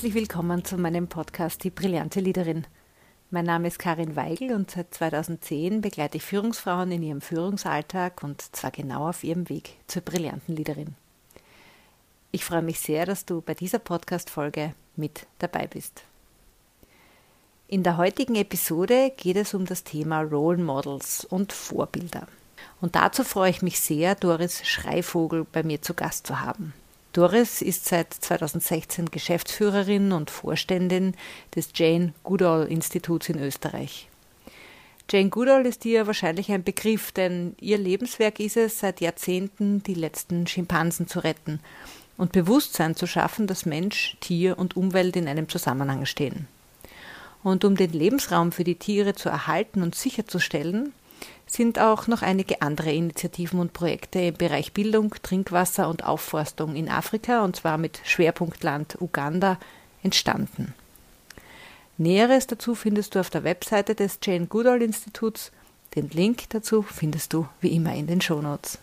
Herzlich willkommen zu meinem Podcast Die brillante Liederin. Mein Name ist Karin Weigel und seit 2010 begleite ich Führungsfrauen in ihrem Führungsalltag und zwar genau auf ihrem Weg zur brillanten Liederin. Ich freue mich sehr, dass du bei dieser Podcast-Folge mit dabei bist. In der heutigen Episode geht es um das Thema Role Models und Vorbilder. Und dazu freue ich mich sehr, Doris Schreivogel bei mir zu Gast zu haben. Doris ist seit 2016 Geschäftsführerin und Vorständin des Jane Goodall Instituts in Österreich. Jane Goodall ist dir wahrscheinlich ein Begriff, denn ihr Lebenswerk ist es, seit Jahrzehnten die letzten Schimpansen zu retten und Bewusstsein zu schaffen, dass Mensch, Tier und Umwelt in einem Zusammenhang stehen. Und um den Lebensraum für die Tiere zu erhalten und sicherzustellen, sind auch noch einige andere Initiativen und Projekte im Bereich Bildung, Trinkwasser und Aufforstung in Afrika, und zwar mit Schwerpunktland Uganda, entstanden. Näheres dazu findest du auf der Webseite des Jane Goodall Instituts. Den Link dazu findest du wie immer in den Shownotes.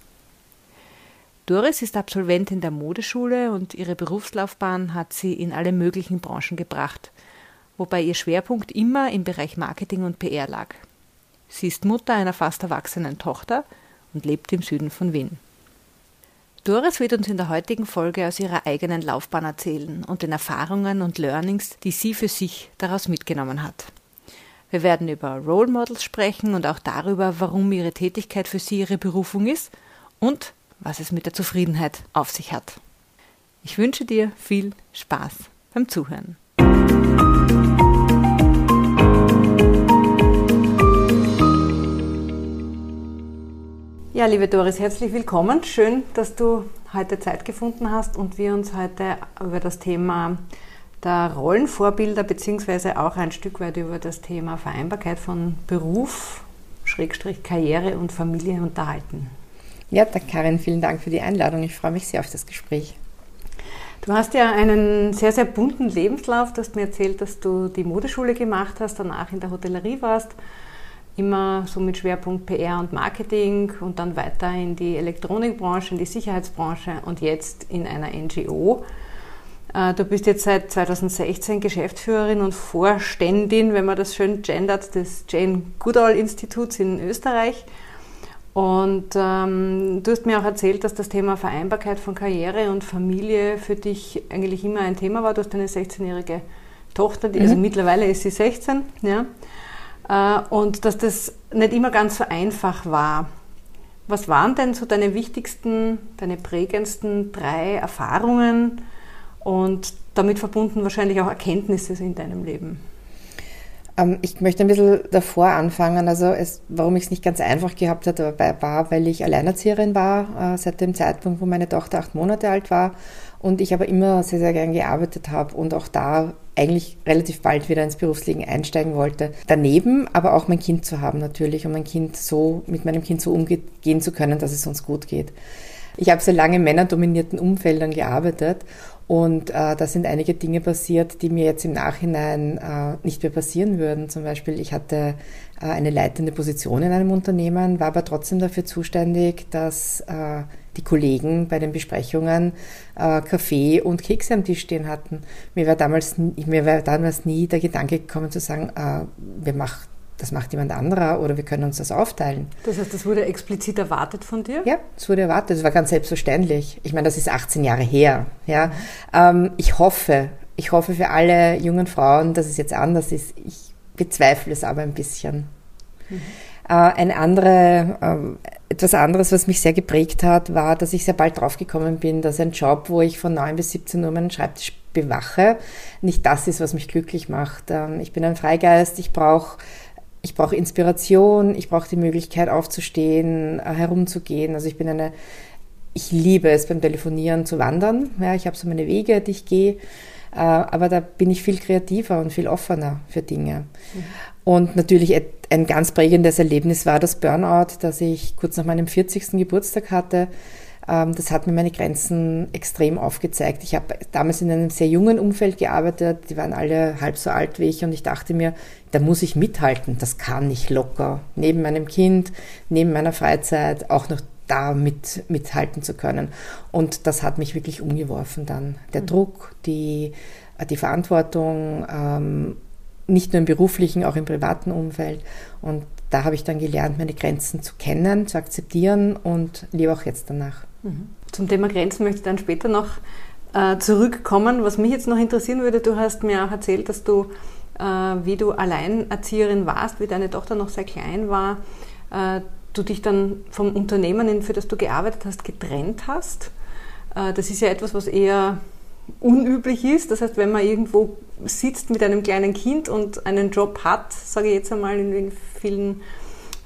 Doris ist Absolventin der Modeschule und ihre Berufslaufbahn hat sie in alle möglichen Branchen gebracht, wobei ihr Schwerpunkt immer im Bereich Marketing und PR lag. Sie ist Mutter einer fast erwachsenen Tochter und lebt im Süden von Wien. Doris wird uns in der heutigen Folge aus ihrer eigenen Laufbahn erzählen und den Erfahrungen und Learnings, die sie für sich daraus mitgenommen hat. Wir werden über Role Models sprechen und auch darüber, warum ihre Tätigkeit für sie ihre Berufung ist und was es mit der Zufriedenheit auf sich hat. Ich wünsche dir viel Spaß beim Zuhören. Ja, liebe Doris, herzlich willkommen. Schön, dass du heute Zeit gefunden hast und wir uns heute über das Thema der Rollenvorbilder beziehungsweise auch ein Stück weit über das Thema Vereinbarkeit von Beruf, Schrägstrich Karriere und Familie unterhalten. Ja, Karin, vielen Dank für die Einladung. Ich freue mich sehr auf das Gespräch. Du hast ja einen sehr, sehr bunten Lebenslauf. Du hast mir erzählt, dass du die Modeschule gemacht hast, danach in der Hotellerie warst immer so mit Schwerpunkt PR und Marketing und dann weiter in die Elektronikbranche, in die Sicherheitsbranche und jetzt in einer NGO. Äh, du bist jetzt seit 2016 Geschäftsführerin und Vorständin, wenn man das schön gendert, des Jane Goodall Instituts in Österreich. Und ähm, du hast mir auch erzählt, dass das Thema Vereinbarkeit von Karriere und Familie für dich eigentlich immer ein Thema war. Du hast eine 16-jährige Tochter, die, also mhm. also mittlerweile ist sie 16, ja. Äh, und dass das nicht immer ganz so einfach war. Was waren denn so deine wichtigsten, deine prägendsten drei Erfahrungen und damit verbunden wahrscheinlich auch Erkenntnisse in deinem Leben? Ähm, ich möchte ein bisschen davor anfangen. Also es, warum ich es nicht ganz einfach gehabt hatte, war, weil ich Alleinerzieherin war, äh, seit dem Zeitpunkt, wo meine Tochter acht Monate alt war und ich aber immer sehr, sehr gern gearbeitet habe und auch da eigentlich relativ bald wieder ins Berufsleben einsteigen wollte. Daneben aber auch mein Kind zu haben natürlich, um mein Kind so, mit meinem Kind so umgehen zu können, dass es uns gut geht. Ich habe sehr lange in männerdominierten Umfeldern gearbeitet und äh, da sind einige Dinge passiert, die mir jetzt im Nachhinein äh, nicht mehr passieren würden. Zum Beispiel, ich hatte äh, eine leitende Position in einem Unternehmen, war aber trotzdem dafür zuständig, dass äh, die Kollegen bei den Besprechungen äh, Kaffee und Kekse am Tisch stehen hatten. Mir war damals, mir war damals nie der Gedanke gekommen zu sagen, äh, wir machen das macht jemand anderer oder wir können uns das aufteilen. Das heißt, das wurde explizit erwartet von dir? Ja, es wurde erwartet. Das war ganz selbstverständlich. Ich meine, das ist 18 Jahre her. Ja, ähm, ich hoffe, ich hoffe für alle jungen Frauen, dass es jetzt anders ist. Ich bezweifle es aber ein bisschen. Mhm. Äh, ein andere, äh, etwas anderes, was mich sehr geprägt hat, war, dass ich sehr bald draufgekommen bin, dass ein Job, wo ich von 9 bis 17 Uhr meinen Schreibtisch bewache, nicht das ist, was mich glücklich macht. Ähm, ich bin ein Freigeist, ich brauche ich brauche Inspiration, ich brauche die Möglichkeit aufzustehen, äh, herumzugehen. Also ich bin eine, ich liebe es beim Telefonieren zu wandern. Ja, ich habe so meine Wege, die ich gehe. Äh, aber da bin ich viel kreativer und viel offener für Dinge. Mhm. Und natürlich ein ganz prägendes Erlebnis war das Burnout, das ich kurz nach meinem 40. Geburtstag hatte. Ähm, das hat mir meine Grenzen extrem aufgezeigt. Ich habe damals in einem sehr jungen Umfeld gearbeitet, die waren alle halb so alt wie ich und ich dachte mir, da muss ich mithalten, das kann nicht locker. Neben meinem Kind, neben meiner Freizeit auch noch da mit, mithalten zu können. Und das hat mich wirklich umgeworfen dann. Der mhm. Druck, die äh, die Verantwortung, ähm, nicht nur im beruflichen, auch im privaten Umfeld. Und da habe ich dann gelernt, meine Grenzen zu kennen, zu akzeptieren und lebe auch jetzt danach. Mhm. Zum Thema Grenzen möchte ich dann später noch äh, zurückkommen. Was mich jetzt noch interessieren würde, du hast mir auch erzählt, dass du, äh, wie du Alleinerzieherin warst, wie deine Tochter noch sehr klein war, äh, du dich dann vom Unternehmen, für das du gearbeitet hast, getrennt hast. Äh, das ist ja etwas, was eher unüblich ist. Das heißt, wenn man irgendwo sitzt mit einem kleinen Kind und einen Job hat, sage ich jetzt einmal in, vielen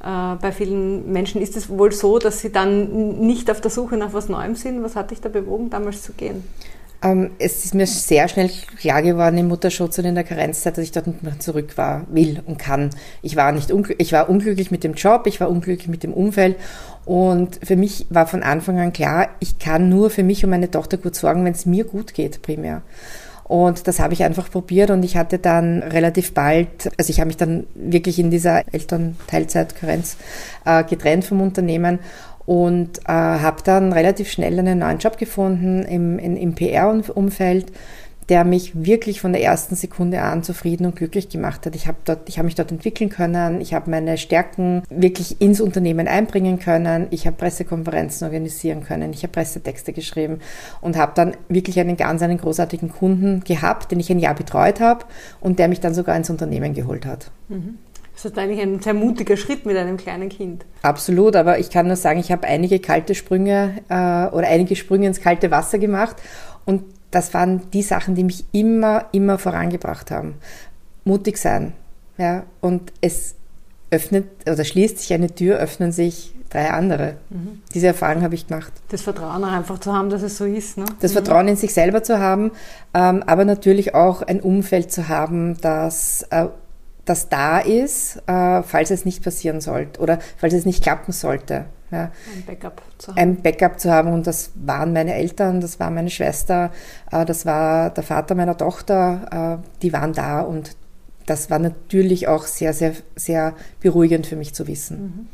äh, bei vielen Menschen ist es wohl so, dass sie dann nicht auf der Suche nach was Neuem sind. Was hat dich da bewogen, damals zu gehen? Ähm, es ist mir sehr schnell klar geworden im Mutterschutz und in der Karenzzeit, dass ich dort nicht mehr zurück war, will und kann. Ich war nicht ich war unglücklich mit dem Job, ich war unglücklich mit dem Umfeld und für mich war von Anfang an klar, ich kann nur für mich und meine Tochter gut sorgen, wenn es mir gut geht, primär. Und das habe ich einfach probiert und ich hatte dann relativ bald, also ich habe mich dann wirklich in dieser Elternteilzeitkarenz äh, getrennt vom Unternehmen und äh, habe dann relativ schnell einen neuen Job gefunden im, im PR-Umfeld der mich wirklich von der ersten Sekunde an zufrieden und glücklich gemacht hat. Ich habe dort, mich dort entwickeln können, ich habe meine Stärken wirklich ins Unternehmen einbringen können, ich habe Pressekonferenzen organisieren können, ich habe Pressetexte geschrieben und habe dann wirklich einen ganz einen großartigen Kunden gehabt, den ich ein Jahr betreut habe und der mich dann sogar ins Unternehmen geholt hat. Mhm. Das ist eigentlich ein sehr mutiger Schritt mit einem kleinen Kind. Absolut, aber ich kann nur sagen, ich habe einige kalte Sprünge äh, oder einige Sprünge ins kalte Wasser gemacht und das waren die Sachen, die mich immer, immer vorangebracht haben. Mutig sein. Ja, und es öffnet oder schließt sich eine Tür, öffnen sich drei andere. Mhm. Diese Erfahrung habe ich gemacht. Das Vertrauen auch einfach zu haben, dass es so ist. Ne? Das mhm. Vertrauen in sich selber zu haben, ähm, aber natürlich auch ein Umfeld zu haben, das, äh, das da ist, äh, falls es nicht passieren sollte oder falls es nicht klappen sollte. Ja. Ein Backup zu haben. Ein Backup zu haben und das waren meine Eltern, das war meine Schwester, äh, das war der Vater meiner Tochter, äh, die waren da und das war natürlich auch sehr, sehr, sehr beruhigend für mich zu wissen. Mhm.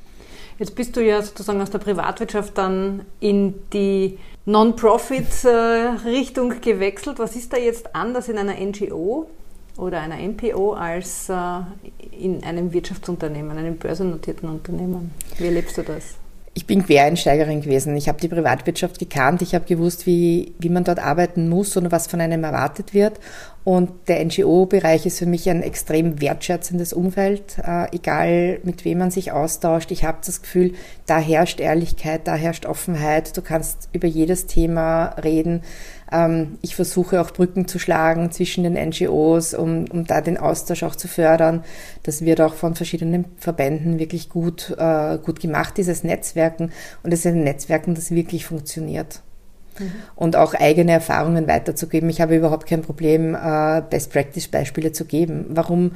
Jetzt bist du ja sozusagen aus der Privatwirtschaft dann in die Non-Profit-Richtung äh, gewechselt. Was ist da jetzt anders in einer NGO oder einer MPO als in einem Wirtschaftsunternehmen, einem börsennotierten Unternehmen? Wie erlebst du das? ich bin Quereinsteigerin gewesen. Ich habe die Privatwirtschaft gekannt. Ich habe gewusst, wie, wie man dort arbeiten muss und was von einem erwartet wird. Und der NGO-Bereich ist für mich ein extrem wertschätzendes Umfeld, äh, egal mit wem man sich austauscht. Ich habe das Gefühl, da herrscht Ehrlichkeit, da herrscht Offenheit. Du kannst über jedes Thema reden. Ähm, ich versuche auch Brücken zu schlagen zwischen den NGOs, um, um da den Austausch auch zu fördern. Das wird auch von verschiedenen Verbänden wirklich gut, äh, gut gemacht, dieses Netzwerken. Und es ist ein Netzwerken, das wirklich funktioniert. Mhm. Und auch eigene Erfahrungen weiterzugeben. Ich habe überhaupt kein Problem, äh, Best-Practice-Beispiele zu geben. Warum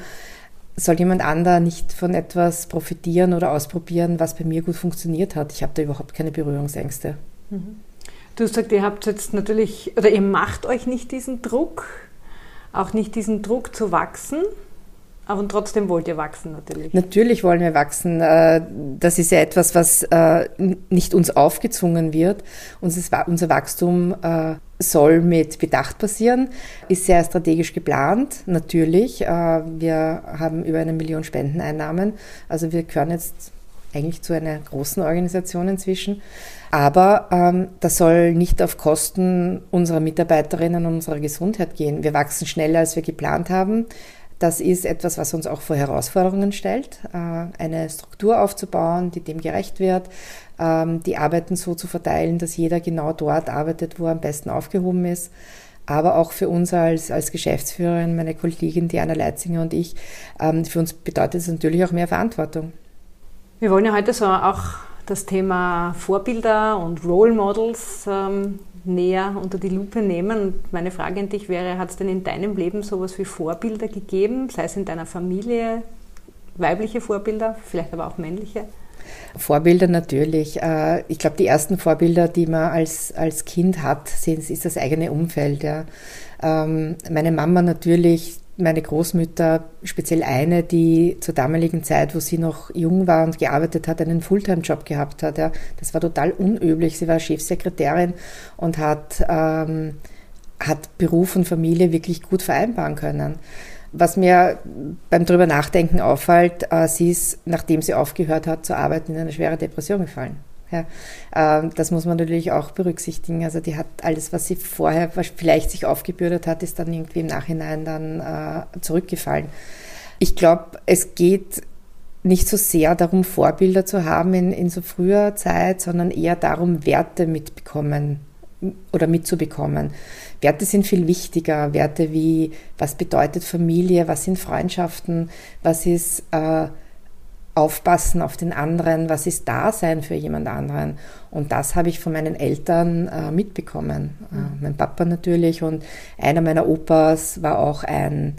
soll jemand anderer nicht von etwas profitieren oder ausprobieren, was bei mir gut funktioniert hat? Ich habe da überhaupt keine Berührungsängste. Mhm. Du gesagt, ihr habt jetzt natürlich, oder ihr macht euch nicht diesen Druck, auch nicht diesen Druck zu wachsen. Aber trotzdem wollt ihr wachsen natürlich. Natürlich wollen wir wachsen. Äh, das ist ja etwas, was äh, nicht uns aufgezwungen wird. Unser Wachstum äh, soll mit Bedacht passieren, ist sehr strategisch geplant, natürlich. Wir haben über eine Million Spendeneinnahmen. Also wir gehören jetzt eigentlich zu einer großen Organisation inzwischen. Aber ähm, das soll nicht auf Kosten unserer Mitarbeiterinnen und unserer Gesundheit gehen. Wir wachsen schneller, als wir geplant haben. Das ist etwas, was uns auch vor Herausforderungen stellt, äh, eine Struktur aufzubauen, die dem gerecht wird, ähm, die Arbeiten so zu verteilen, dass jeder genau dort arbeitet, wo er am besten aufgehoben ist. Aber auch für uns als, als Geschäftsführerin, meine Kollegin Diana Leitzinger und ich, ähm, für uns bedeutet es natürlich auch mehr Verantwortung. Wir wollen ja heute so auch das Thema Vorbilder und Role Models ähm, näher unter die Lupe nehmen. Und meine Frage an dich wäre, hat es denn in deinem Leben sowas wie Vorbilder gegeben, sei es in deiner Familie, weibliche Vorbilder, vielleicht aber auch männliche? Vorbilder natürlich. Äh, ich glaube, die ersten Vorbilder, die man als, als Kind hat, ist das eigene Umfeld. Ja. Ähm, meine Mama natürlich, meine Großmütter, speziell eine, die zur damaligen Zeit, wo sie noch jung war und gearbeitet hat, einen Fulltime-Job gehabt hat. Ja. Das war total unüblich. Sie war Chefsekretärin und hat ähm, hat Beruf und Familie wirklich gut vereinbaren können. Was mir beim drüber nachdenken auffällt, äh, sie ist, nachdem sie aufgehört hat zu arbeiten, in eine schwere Depression gefallen. Ja, äh, das muss man natürlich auch berücksichtigen. Also die hat alles, was sie vorher vielleicht sich aufgebürdet hat, ist dann irgendwie im Nachhinein dann äh, zurückgefallen. Ich glaube, es geht nicht so sehr darum, Vorbilder zu haben in, in so früher Zeit, sondern eher darum, Werte mitbekommen oder mitzubekommen. Werte sind viel wichtiger. Werte wie, was bedeutet Familie, was sind Freundschaften, was ist äh, Aufpassen auf den anderen, was ist Dasein für jemand anderen. Und das habe ich von meinen Eltern äh, mitbekommen. Äh, mein Papa natürlich und einer meiner Opas war auch ein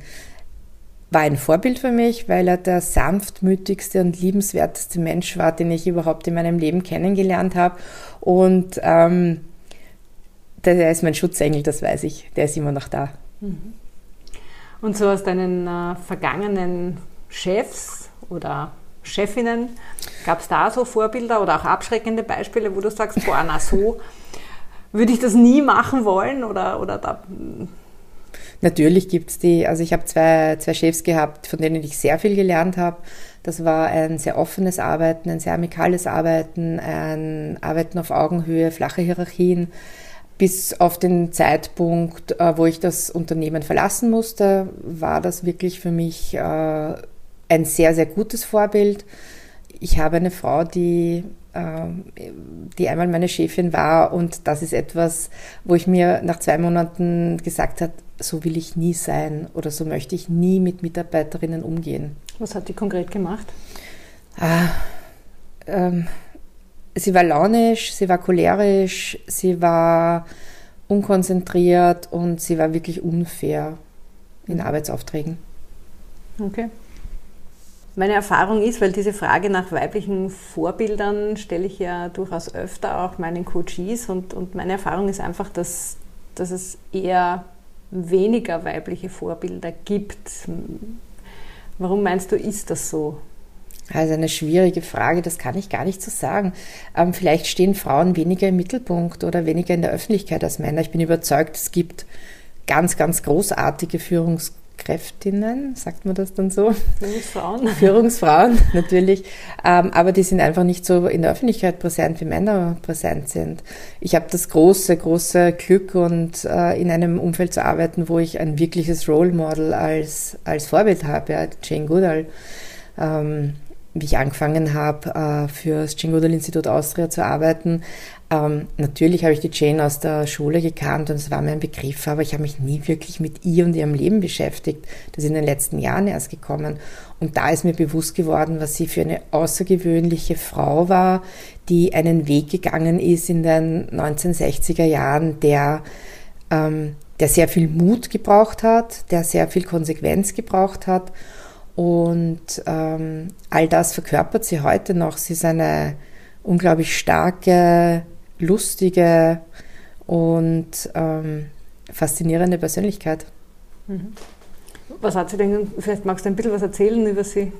war ein Vorbild für mich, weil er der sanftmütigste und liebenswerteste Mensch war, den ich überhaupt in meinem Leben kennengelernt habe. Und ähm, der ist mein Schutzengel, das weiß ich. Der ist immer noch da. Mhm. Und so aus deinen äh, vergangenen Chefs oder Chefinnen, gab es da so Vorbilder oder auch abschreckende Beispiele, wo du sagst, boah, na so würde ich das nie machen wollen oder, oder da Natürlich gibt es die, also ich habe zwei, zwei Chefs gehabt, von denen ich sehr viel gelernt habe. Das war ein sehr offenes Arbeiten, ein sehr amikales Arbeiten, ein Arbeiten auf Augenhöhe, flache Hierarchien. Bis auf den Zeitpunkt, äh, wo ich das Unternehmen verlassen musste, war das wirklich für mich äh, ein sehr, sehr gutes Vorbild. Ich habe eine Frau, die ähm, die einmal meine Chefin war und das ist etwas, wo ich mir nach zwei Monaten gesagt habe, so will ich nie sein oder so möchte ich nie mit Mitarbeiterinnen umgehen. Was hat die konkret gemacht? Ah, ähm, sie war launisch, sie war cholerisch, sie war unkonzentriert und sie war wirklich unfair in Arbeitsaufträgen. Okay. Meine Erfahrung ist, weil diese Frage nach weiblichen Vorbildern stelle ich ja durchaus öfter auch meinen Coaches und, und meine Erfahrung ist einfach, dass, dass es eher weniger weibliche Vorbilder gibt. Warum meinst du, ist das so? Also eine schwierige Frage, das kann ich gar nicht so sagen. Ähm, vielleicht stehen Frauen weniger im Mittelpunkt oder weniger in der Öffentlichkeit als Männer. Ich bin überzeugt, es gibt ganz, ganz großartige Führungskräfte Kräftinnen, sagt man das dann so? Führungsfrauen. Führungsfrauen, natürlich. Ähm, aber die sind einfach nicht so in der Öffentlichkeit präsent, wie Männer präsent sind. Ich habe das große, große Glück und äh, in einem Umfeld zu arbeiten, wo ich ein wirkliches Role Model als, als Vorbild habe, ja, Jane Goodall. Ähm, wie ich angefangen habe, äh, für das Jane Goodall Institut Austria zu arbeiten, ähm, natürlich habe ich die Jane aus der Schule gekannt und es war mir ein Begriff, aber ich habe mich nie wirklich mit ihr und ihrem Leben beschäftigt. Das ist in den letzten Jahren erst gekommen. Und da ist mir bewusst geworden, was sie für eine außergewöhnliche Frau war, die einen Weg gegangen ist in den 1960er Jahren, der, ähm, der sehr viel Mut gebraucht hat, der sehr viel Konsequenz gebraucht hat. Und ähm, all das verkörpert sie heute noch. Sie ist eine unglaublich starke, lustige und ähm, faszinierende Persönlichkeit. Mhm. Was hat sie denn, vielleicht magst du ein bisschen was erzählen über sie?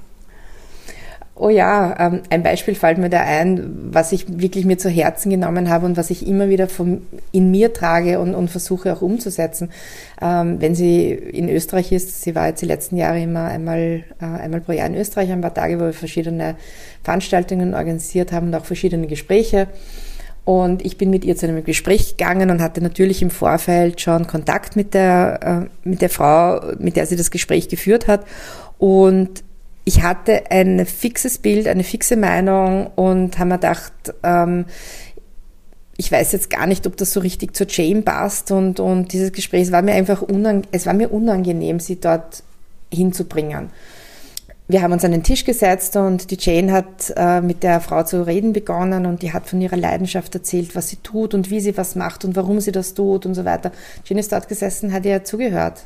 Oh ja, ähm, ein Beispiel fällt mir da ein, was ich wirklich mir zu Herzen genommen habe und was ich immer wieder vom, in mir trage und, und versuche auch umzusetzen. Ähm, wenn sie in Österreich ist, sie war jetzt die letzten Jahre immer einmal, äh, einmal pro Jahr in Österreich, ein paar Tage, wo wir verschiedene Veranstaltungen organisiert haben und auch verschiedene Gespräche. Und ich bin mit ihr zu einem Gespräch gegangen und hatte natürlich im Vorfeld schon Kontakt mit der, äh, mit der Frau, mit der sie das Gespräch geführt hat. Und ich hatte ein fixes Bild, eine fixe Meinung und habe mir gedacht, ähm, ich weiß jetzt gar nicht, ob das so richtig zur Jane passt und, und dieses Gespräch, es war mir einfach unangenehm, es war mir unangenehm, sie dort hinzubringen wir haben uns an den Tisch gesetzt und die Jane hat äh, mit der Frau zu reden begonnen und die hat von ihrer Leidenschaft erzählt, was sie tut und wie sie was macht und warum sie das tut und so weiter. Jane ist dort gesessen, hat ihr zugehört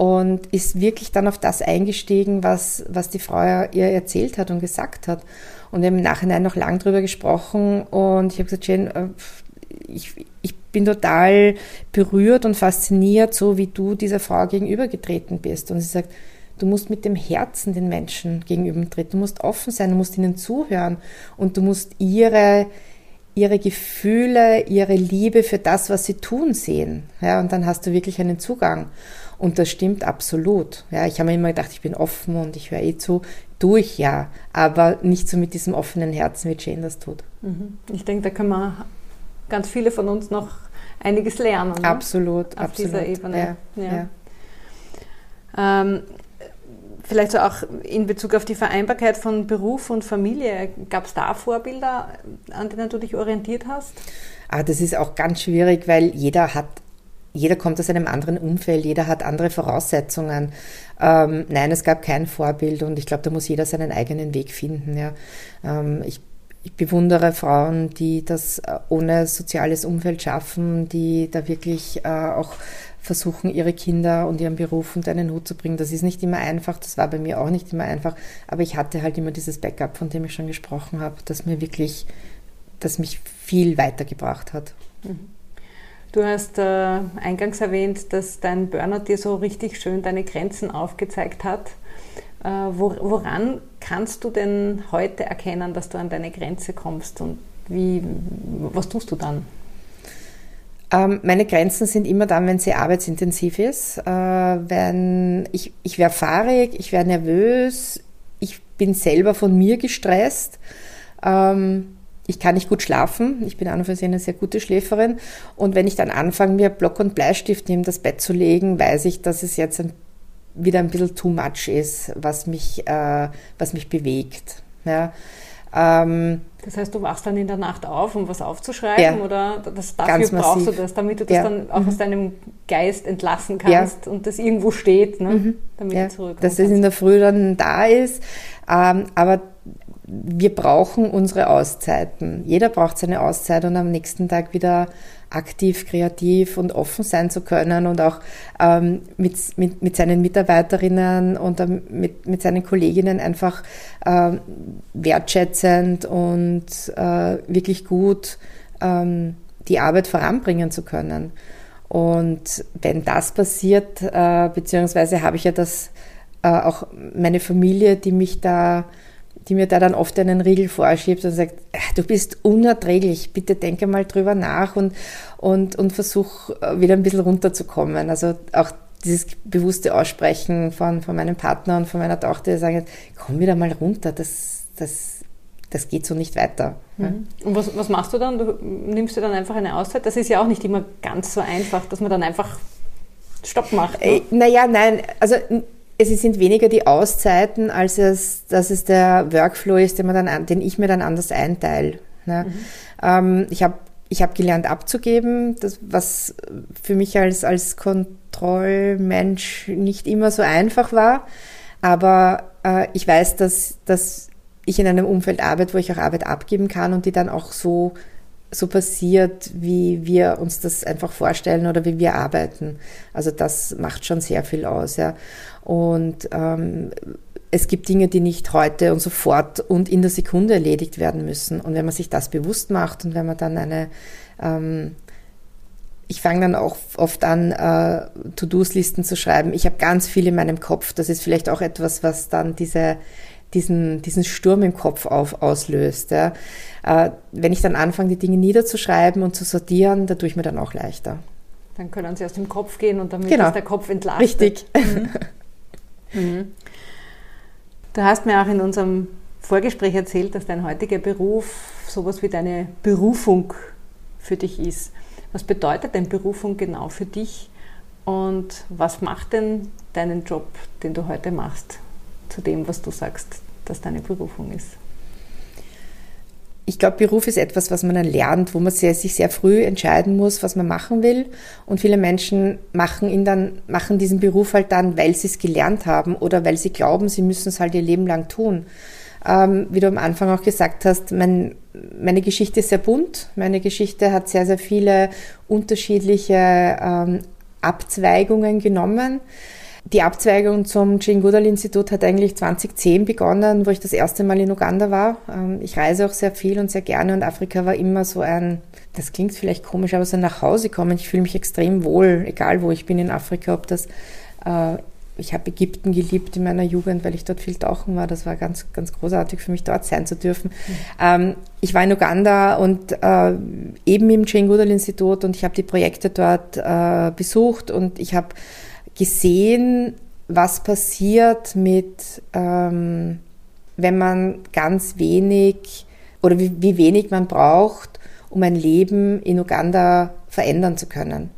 und ist wirklich dann auf das eingestiegen, was, was die Frau ihr erzählt hat und gesagt hat. Und wir haben im Nachhinein noch lang drüber gesprochen und ich habe gesagt, Jane, äh, ich, ich bin total berührt und fasziniert, so wie du dieser Frau gegenübergetreten bist. Und sie sagt, Du musst mit dem Herzen den Menschen gegenübertreten. Du musst offen sein, du musst ihnen zuhören und du musst ihre, ihre Gefühle, ihre Liebe für das, was sie tun, sehen. Ja, und dann hast du wirklich einen Zugang. Und das stimmt absolut. Ja, ich habe mir immer gedacht, ich bin offen und ich höre eh zu. Tue ich ja, aber nicht so mit diesem offenen Herzen, wie Jane das tut. Mhm. Ich denke, da können wir ganz viele von uns noch einiges lernen. Ne? Absolut, Auf absolut. dieser Ebene. Ja, ja. ja. Ähm, vielleicht so auch in Bezug auf die Vereinbarkeit von Beruf und Familie. Gab es da Vorbilder, an denen du dich orientiert hast? Ah, das ist auch ganz schwierig, weil jeder hat jeder kommt aus einem anderen Umfeld, jeder hat andere Voraussetzungen. Ähm, nein, es gab kein Vorbild und ich glaube, da muss jeder seinen eigenen Weg finden. Ja. Ähm, ich, ich, bewundere Frauen, die das äh, ohne soziales Umfeld schaffen, die da wirklich äh, auch versuchen, ihre Kinder und ihren Beruf unter einen Hut zu bringen. Das ist nicht immer einfach, das war bei mir auch nicht immer einfach, aber ich hatte halt immer dieses Backup, von dem ich schon gesprochen habe, das mir wirklich, das mich viel weitergebracht hat. Mhm. Du hast äh, eingangs erwähnt, dass dein Burnout dir so richtig schön deine Grenzen aufgezeigt hat. Äh, wo, woran kannst du denn heute erkennen, dass du an deine Grenze kommst und wie, was tust du dann? Ähm, meine Grenzen sind immer dann, wenn sie arbeitsintensiv ist. Äh, wenn ich, ich wäre fahrig, ich wäre nervös, ich bin selber von mir gestresst. Ähm, ich kann nicht gut schlafen. Ich bin an und für sich eine sehr gute Schläferin. Und wenn ich dann anfange, mir Block und Bleistift neben das Bett zu legen, weiß ich, dass es jetzt ein, wieder ein bisschen too much ist, was mich, äh, was mich bewegt. Ja. Ähm, das heißt, du wachst dann in der Nacht auf, um was aufzuschreiben ja, oder das, dafür brauchst du das, damit du das ja. dann auch mhm. aus deinem Geist entlassen kannst ja. und das irgendwo steht, ne? mhm. damit ja. du zurückkommst. Dass es in der Früh dann da ist. Ähm, aber wir brauchen unsere Auszeiten. Jeder braucht seine Auszeit und am nächsten Tag wieder aktiv, kreativ und offen sein zu können und auch ähm, mit, mit, mit seinen Mitarbeiterinnen und ähm, mit, mit seinen Kolleginnen einfach ähm, wertschätzend und äh, wirklich gut ähm, die Arbeit voranbringen zu können. Und wenn das passiert, äh, beziehungsweise habe ich ja das äh, auch meine Familie, die mich da die mir da dann oft einen Riegel vorschiebt und sagt, ah, du bist unerträglich, bitte denke mal drüber nach und, und, und versuch äh, wieder ein bisschen runterzukommen. Also auch dieses bewusste Aussprechen von, von meinem Partner und von meiner Tochter, die sagen, komm wieder mal runter, das, das, das geht so nicht weiter. Mhm. Und was, was machst du dann? Du nimmst du dann einfach eine Auszeit? Das ist ja auch nicht immer ganz so einfach, dass man dann einfach Stopp macht. Ne? Äh, naja, nein, also es sind weniger die Auszeiten, als es, dass es der Workflow ist, den, man dann, den ich mir dann anders einteile. Ne? Mhm. Ähm, ich habe ich hab gelernt abzugeben, das, was für mich als, als Kontrollmensch nicht immer so einfach war. Aber äh, ich weiß, dass, dass ich in einem Umfeld arbeite, wo ich auch Arbeit abgeben kann und die dann auch so so passiert, wie wir uns das einfach vorstellen oder wie wir arbeiten. Also das macht schon sehr viel aus. Ja. Und ähm, es gibt Dinge, die nicht heute und sofort und in der Sekunde erledigt werden müssen. Und wenn man sich das bewusst macht und wenn man dann eine, ähm, ich fange dann auch oft an, äh, To-Dos-Listen zu schreiben. Ich habe ganz viel in meinem Kopf. Das ist vielleicht auch etwas, was dann diese, diesen, diesen Sturm im Kopf auf, auslöst. Ja. Äh, wenn ich dann anfange, die Dinge niederzuschreiben und zu sortieren, da tue ich mir dann auch leichter. Dann können sie aus dem Kopf gehen und damit genau. ist der Kopf entlastet. Richtig. Mhm. Mhm. Du hast mir auch in unserem Vorgespräch erzählt, dass dein heutiger Beruf sowas wie deine Berufung für dich ist. Was bedeutet denn Berufung genau für dich und was macht denn deinen Job, den du heute machst, zu dem, was du sagst, dass deine Berufung ist? ich glaube, Beruf ist etwas, was man dann lernt, wo man sehr, sich sehr früh entscheiden muss, was man machen will. Und viele Menschen machen ihn dann, machen diesen Beruf halt dann, weil sie es gelernt haben oder weil sie glauben, sie müssen es halt ihr Leben lang tun. Ähm, wie du am Anfang auch gesagt hast, mein, meine Geschichte ist sehr bunt. Meine Geschichte hat sehr, sehr viele unterschiedliche ähm, Abzweigungen genommen. Die Abzweigung zum Jane Goodall Institut hat eigentlich 2010 begonnen, wo ich das erste Mal in Uganda war. Ähm, ich reise auch sehr viel und sehr gerne und Afrika war immer so ein, das klingt vielleicht komisch, aber so nach Hause kommen. Ich fühle mich extrem wohl, egal wo ich bin in Afrika, ob das äh, ich habe Ägypten geliebt in meiner Jugend, weil ich dort viel tauchen war. Das war ganz, ganz großartig für mich, dort sein zu dürfen. Mhm. Ich war in Uganda und äh, eben im Jane Goodall Institut und ich habe die Projekte dort äh, besucht und ich habe gesehen, was passiert mit, ähm, wenn man ganz wenig oder wie, wie wenig man braucht, um ein Leben in Uganda verändern zu können.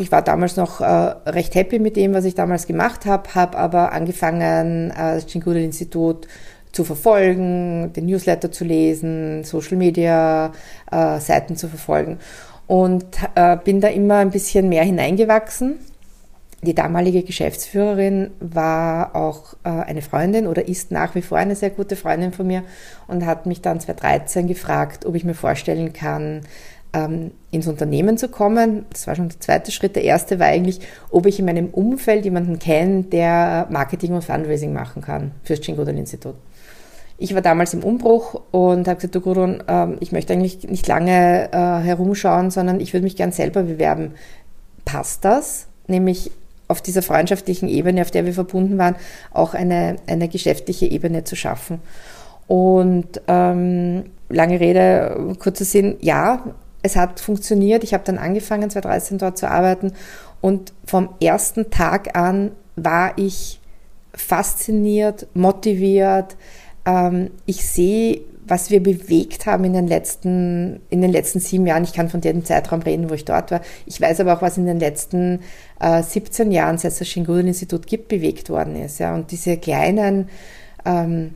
Ich war damals noch äh, recht happy mit dem, was ich damals gemacht habe, habe aber angefangen, äh, das Chingudo Institut zu verfolgen, den Newsletter zu lesen, Social Media äh, zu verfolgen und äh, bin da immer ein bisschen mehr hineingewachsen. Die damalige Geschäftsführerin war auch äh, eine Freundin oder ist nach wie vor eine sehr gute Freundin von mir und hat mich dann 2013 gefragt, ob ich mir vorstellen kann, ähm, ins Unternehmen zu kommen. Das war schon der zweite Schritt. Der erste war eigentlich, ob ich in meinem Umfeld jemanden kenne, der Marketing und Fundraising machen kann fürs Chingodal-Institut. Ich war damals im Umbruch und habe gesagt, du Gudrun, ähm, ich möchte eigentlich nicht lange äh, herumschauen, sondern ich würde mich gern selber bewerben. Passt das? Nämlich auf dieser freundschaftlichen Ebene, auf der wir verbunden waren, auch eine, eine geschäftliche Ebene zu schaffen. Und ähm, lange Rede, kurzer Sinn, ja, es hat funktioniert. Ich habe dann angefangen, 2013 dort zu arbeiten und vom ersten Tag an war ich fasziniert, motiviert. Ähm, ich sehe, was wir bewegt haben in den letzten, in den letzten sieben Jahren. Ich kann von dem Zeitraum reden, wo ich dort war. Ich weiß aber auch, was in den letzten äh, 17 Jahren, seit es das Shingudel-Institut gibt, bewegt worden ist. Ja. Und diese kleinen, ähm,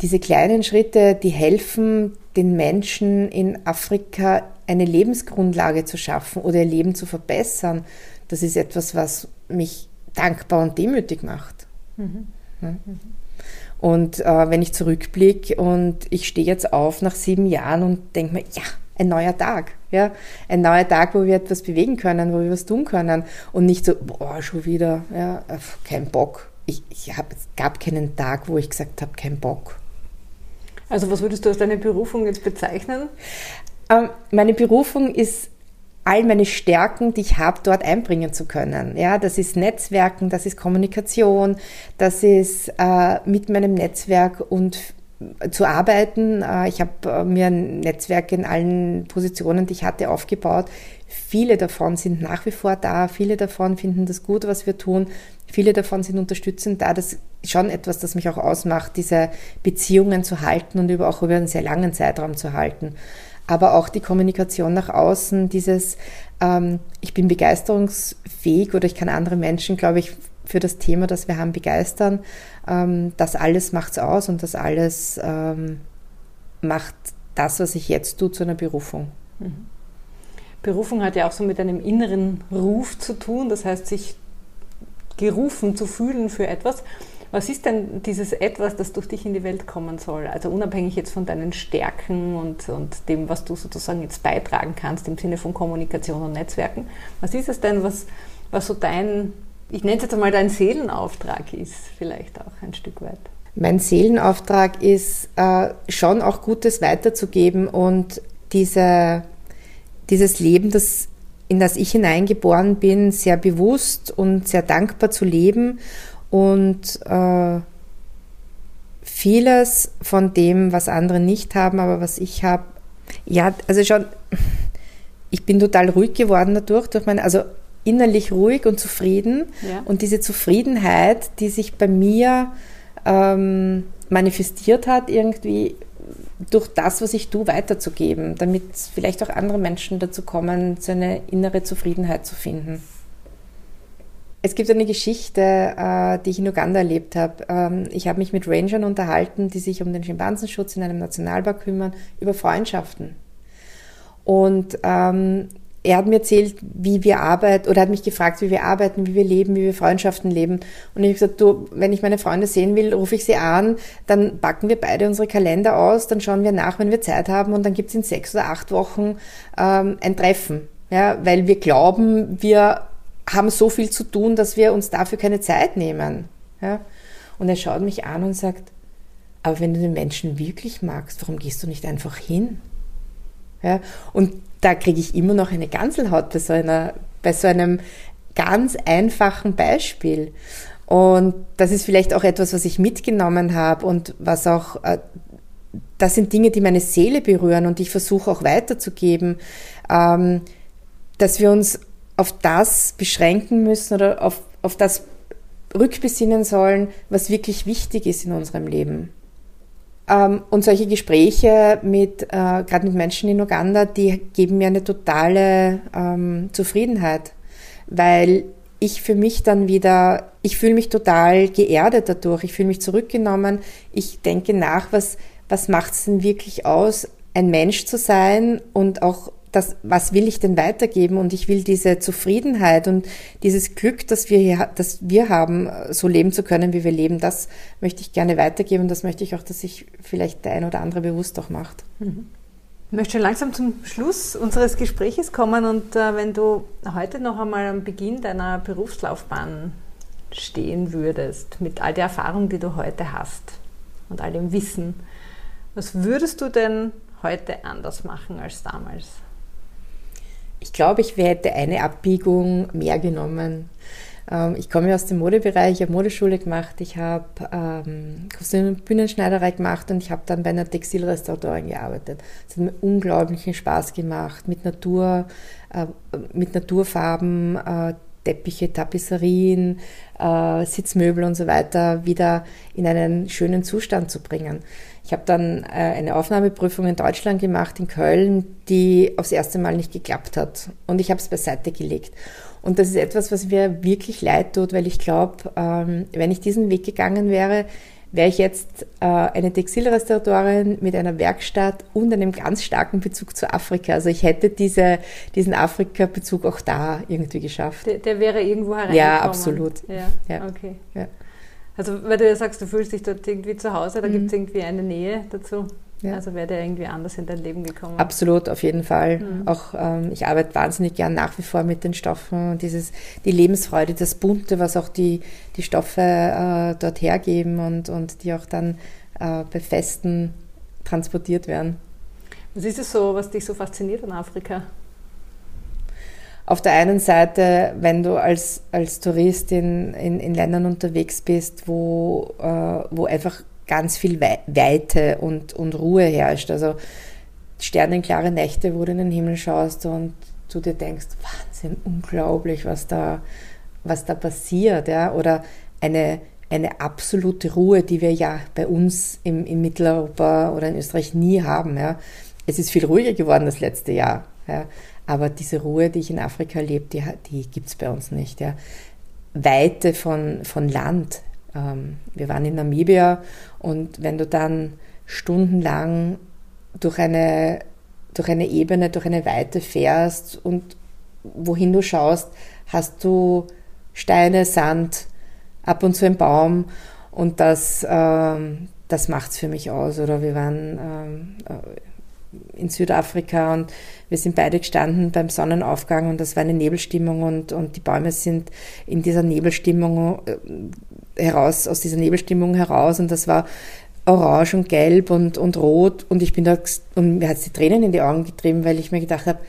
diese kleinen Schritte, die helfen den Menschen in Afrika eine Lebensgrundlage zu schaffen oder ihr Leben zu verbessern, das ist etwas, was mich dankbar und demütig macht. Mhm. Ja. Und äh, wenn ich zurückblicke und ich stehe jetzt auf nach sieben Jahren und denke mir, ja, ein neuer Tag, ja, ein neuer Tag, wo wir etwas bewegen können, wo wir was tun können und nicht so, boah, schon wieder, ja, kein Bock. Ich, ich hab, es gab keinen Tag, wo ich gesagt habe, kein Bock. Also was würdest du als deine Berufung jetzt bezeichnen? Ähm, meine Berufung ist all meine Stärken, die ich habe, dort einbringen zu können. Ja, das ist Netzwerken, das ist Kommunikation, das ist äh, mit meinem Netzwerk und zu arbeiten. Äh, ich habe äh, mir ein Netzwerk in allen Positionen, die ich hatte, aufgebaut. Viele davon sind nach wie vor da. Viele davon finden das gut, was wir tun. Viele davon sind unterstützend da. Das ist schon etwas, das mich auch ausmacht, diese Beziehungen zu halten und auch über einen sehr langen Zeitraum zu halten aber auch die Kommunikation nach außen, dieses, ähm, ich bin begeisterungsfähig oder ich kann andere Menschen, glaube ich, für das Thema, das wir haben, begeistern. Ähm, das alles macht es aus und das alles ähm, macht das, was ich jetzt tue, zu einer Berufung. Mhm. Berufung hat ja auch so mit einem inneren Ruf zu tun, das heißt, sich gerufen zu fühlen für etwas. Was ist denn dieses Etwas, das durch dich in die Welt kommen soll? Also unabhängig jetzt von deinen Stärken und, und dem, was du sozusagen jetzt beitragen kannst im Sinne von Kommunikation und Netzwerken. Was ist es denn, was, was so dein, ich nenne es jetzt einmal dein Seelenauftrag ist, vielleicht auch ein Stück weit? Mein Seelenauftrag ist äh, schon auch Gutes weiterzugeben und diese, dieses Leben, das in das ich hineingeboren bin, sehr bewusst und sehr dankbar zu leben und äh, vieles von dem, was andere nicht haben, aber was ich habe, ja, also schon, ich bin total ruhig geworden dadurch, durch meine, also innerlich ruhig und zufrieden. Ja. Und diese Zufriedenheit, die sich bei mir ähm, manifestiert hat, irgendwie durch das, was ich tue, weiterzugeben, damit vielleicht auch andere Menschen dazu kommen, so eine innere Zufriedenheit zu finden. Es gibt eine Geschichte, äh, die ich in Uganda erlebt habe. Ähm, ich habe mich mit Rangern unterhalten, die sich um den Schimpansenschutz in einem Nationalpark kümmern, über Freundschaften. Und ähm, er hat mir erzählt, wie wir arbeiten, oder hat mich gefragt, wie wir arbeiten, wie wir leben, wie wir Freundschaften leben. Und ich habe gesagt, du, wenn ich meine Freunde sehen will, rufe ich sie an, dann packen wir beide unsere Kalender aus, dann schauen wir nach, wenn wir Zeit haben und dann gibt es in sechs oder acht Wochen ähm, ein Treffen. Ja, weil wir glauben, wir haben so viel zu tun, dass wir uns dafür keine Zeit nehmen. Ja? Und er schaut mich an und sagt, aber wenn du den Menschen wirklich magst, warum gehst du nicht einfach hin? Ja? Und da kriege ich immer noch eine Ganselhaut bei so, einer, bei so einem ganz einfachen Beispiel. Und das ist vielleicht auch etwas, was ich mitgenommen habe und was auch, äh, das sind Dinge, die meine Seele berühren und ich versuche auch weiterzugeben, ähm, dass wir uns auf das beschränken müssen oder auf, auf das rückbesinnen sollen, was wirklich wichtig ist in unserem Leben. Ähm, und solche Gespräche mit, äh, gerade mit Menschen in Uganda, die geben mir eine totale ähm, Zufriedenheit, weil ich für mich dann wieder, ich fühle mich total geerdet dadurch, ich fühle mich zurückgenommen, ich denke nach, was, was macht es denn wirklich aus, ein Mensch zu sein und auch das, was will ich denn weitergeben? Und ich will diese Zufriedenheit und dieses Glück, das wir hier, das wir haben, so leben zu können, wie wir leben, das möchte ich gerne weitergeben. Und das möchte ich auch, dass sich vielleicht der ein oder andere bewusst auch macht. Mhm. Ich möchte schon langsam zum Schluss unseres Gespräches kommen und äh, wenn du heute noch einmal am Beginn deiner Berufslaufbahn stehen würdest, mit all der Erfahrung, die du heute hast und all dem Wissen, was würdest du denn heute anders machen als damals? Ich glaube, ich hätte eine Abbiegung mehr genommen. Ähm, ich komme aus dem Modebereich, ich habe Modeschule gemacht, ich habe ähm, Kostüm- und Bühnenschneiderei gemacht und ich habe dann bei einer Textilrestauratorin gearbeitet. Es hat mir unglaublichen Spaß gemacht, mit Natur, äh, mit Naturfarben, äh, Teppiche, Tapisserien, äh, Sitzmöbel und so weiter wieder in einen schönen Zustand zu bringen. Ich habe dann äh, eine Aufnahmeprüfung in Deutschland gemacht, in Köln, die aufs erste Mal nicht geklappt hat. Und ich habe es beiseite gelegt. Und das ist etwas, was mir wirklich leid tut, weil ich glaube, ähm, wenn ich diesen Weg gegangen wäre, wäre ich jetzt äh, eine Textilrestauratorin mit einer Werkstatt und einem ganz starken Bezug zu Afrika. Also ich hätte diese, diesen Afrika-Bezug auch da irgendwie geschafft. Der, der wäre irgendwo hereingekommen. Ja, absolut. Ja, ja. okay. Ja. Also weil du ja sagst, du fühlst dich dort irgendwie zu Hause, da mhm. gibt es irgendwie eine Nähe dazu. Ja. Also wäre der irgendwie anders in dein Leben gekommen. Absolut, auf jeden Fall. Mhm. Auch ähm, ich arbeite wahnsinnig gern nach wie vor mit den Stoffen und dieses, die Lebensfreude, das Bunte, was auch die, die Stoffe äh, dort hergeben und, und die auch dann äh, bei Festen transportiert werden. Was ist es so, was dich so fasziniert an Afrika? Auf der einen Seite, wenn du als, als Tourist in, in, in Ländern unterwegs bist, wo, äh, wo einfach ganz viel Weite und, und Ruhe herrscht. Also sternenklare Nächte, wo du in den Himmel schaust und du dir denkst, Wahnsinn, unglaublich, was da, was da passiert. Ja? Oder eine, eine absolute Ruhe, die wir ja bei uns im, in Mitteleuropa oder in Österreich nie haben. Ja? Es ist viel ruhiger geworden das letzte Jahr. Ja? Aber diese Ruhe, die ich in Afrika erlebe, die, die gibt es bei uns nicht. Ja. Weite von, von Land. Ähm, wir waren in Namibia und wenn du dann stundenlang durch eine, durch eine Ebene, durch eine Weite fährst und wohin du schaust, hast du Steine, Sand, ab und zu ein Baum und das, ähm, das macht es für mich aus. Oder wir waren ähm, in Südafrika und wir sind beide gestanden beim Sonnenaufgang und das war eine Nebelstimmung und, und die Bäume sind in dieser Nebelstimmung äh, heraus, aus dieser Nebelstimmung heraus und das war orange und gelb und, und rot und ich bin da und mir hat es die Tränen in die Augen getrieben, weil ich mir gedacht habe,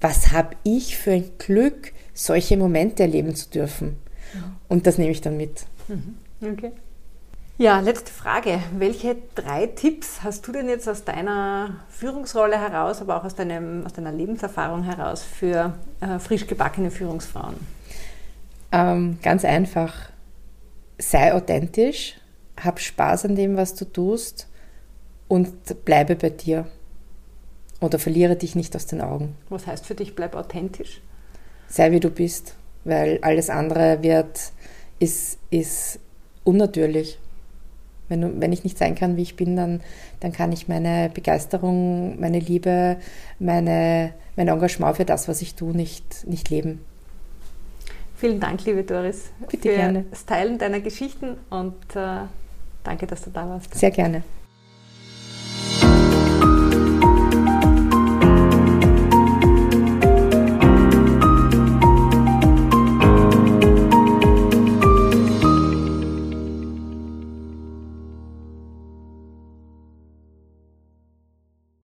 was habe ich für ein Glück, solche Momente erleben zu dürfen. Und das nehme ich dann mit. Mhm. Okay. Ja, letzte Frage. Welche drei Tipps hast du denn jetzt aus deiner Führungsrolle heraus, aber auch aus, deinem, aus deiner Lebenserfahrung heraus für äh, frisch gebackene Führungsfrauen? Ähm, ganz einfach. Sei authentisch, hab Spaß an dem, was du tust und bleibe bei dir. Oder verliere dich nicht aus den Augen. Was heißt für dich, bleib authentisch? Sei wie du bist, weil alles andere wird, ist, ist unnatürlich. Wenn, wenn ich nicht sein kann, wie ich bin, dann, dann kann ich meine Begeisterung, meine Liebe, meine, mein Engagement für das, was ich tue, nicht, nicht leben. Vielen Dank, liebe Doris, Bitte für gerne. das Teilen deiner Geschichten und äh, danke, dass du da warst. Sehr gerne.